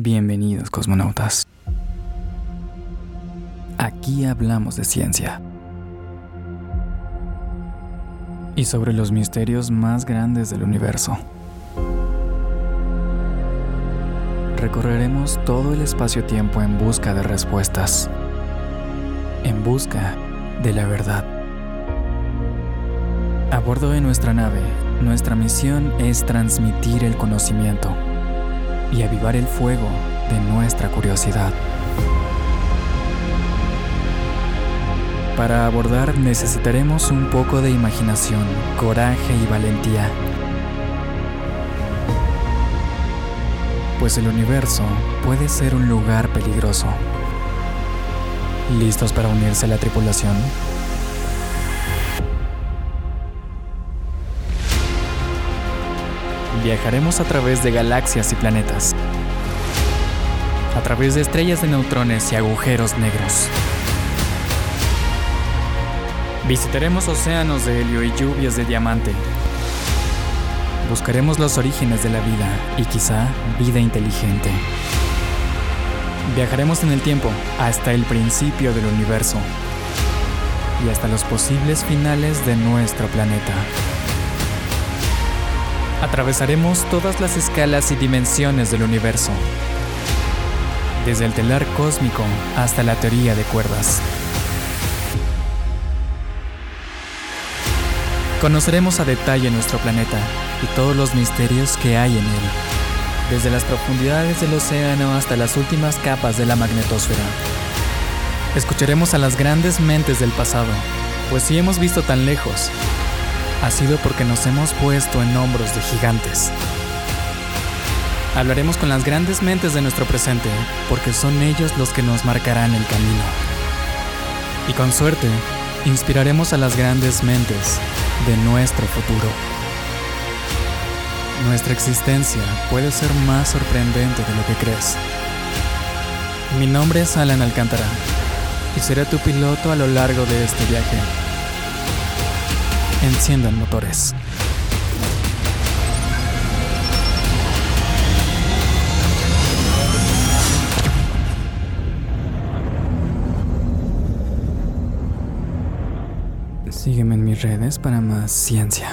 Bienvenidos cosmonautas. Aquí hablamos de ciencia. Y sobre los misterios más grandes del universo. Recorreremos todo el espacio-tiempo en busca de respuestas. En busca de la verdad. A bordo de nuestra nave, nuestra misión es transmitir el conocimiento y avivar el fuego de nuestra curiosidad. Para abordar necesitaremos un poco de imaginación, coraje y valentía. Pues el universo puede ser un lugar peligroso. ¿Listos para unirse a la tripulación? Viajaremos a través de galaxias y planetas. A través de estrellas de neutrones y agujeros negros. Visitaremos océanos de helio y lluvias de diamante. Buscaremos los orígenes de la vida y quizá vida inteligente. Viajaremos en el tiempo hasta el principio del universo y hasta los posibles finales de nuestro planeta. Atravesaremos todas las escalas y dimensiones del universo, desde el telar cósmico hasta la teoría de cuerdas. Conoceremos a detalle nuestro planeta y todos los misterios que hay en él, desde las profundidades del océano hasta las últimas capas de la magnetosfera. Escucharemos a las grandes mentes del pasado, pues si hemos visto tan lejos, ha sido porque nos hemos puesto en hombros de gigantes. Hablaremos con las grandes mentes de nuestro presente, porque son ellos los que nos marcarán el camino. Y con suerte, inspiraremos a las grandes mentes de nuestro futuro. Nuestra existencia puede ser más sorprendente de lo que crees. Mi nombre es Alan Alcántara y seré tu piloto a lo largo de este viaje. Enciendan motores. Sígueme en mis redes para más ciencia.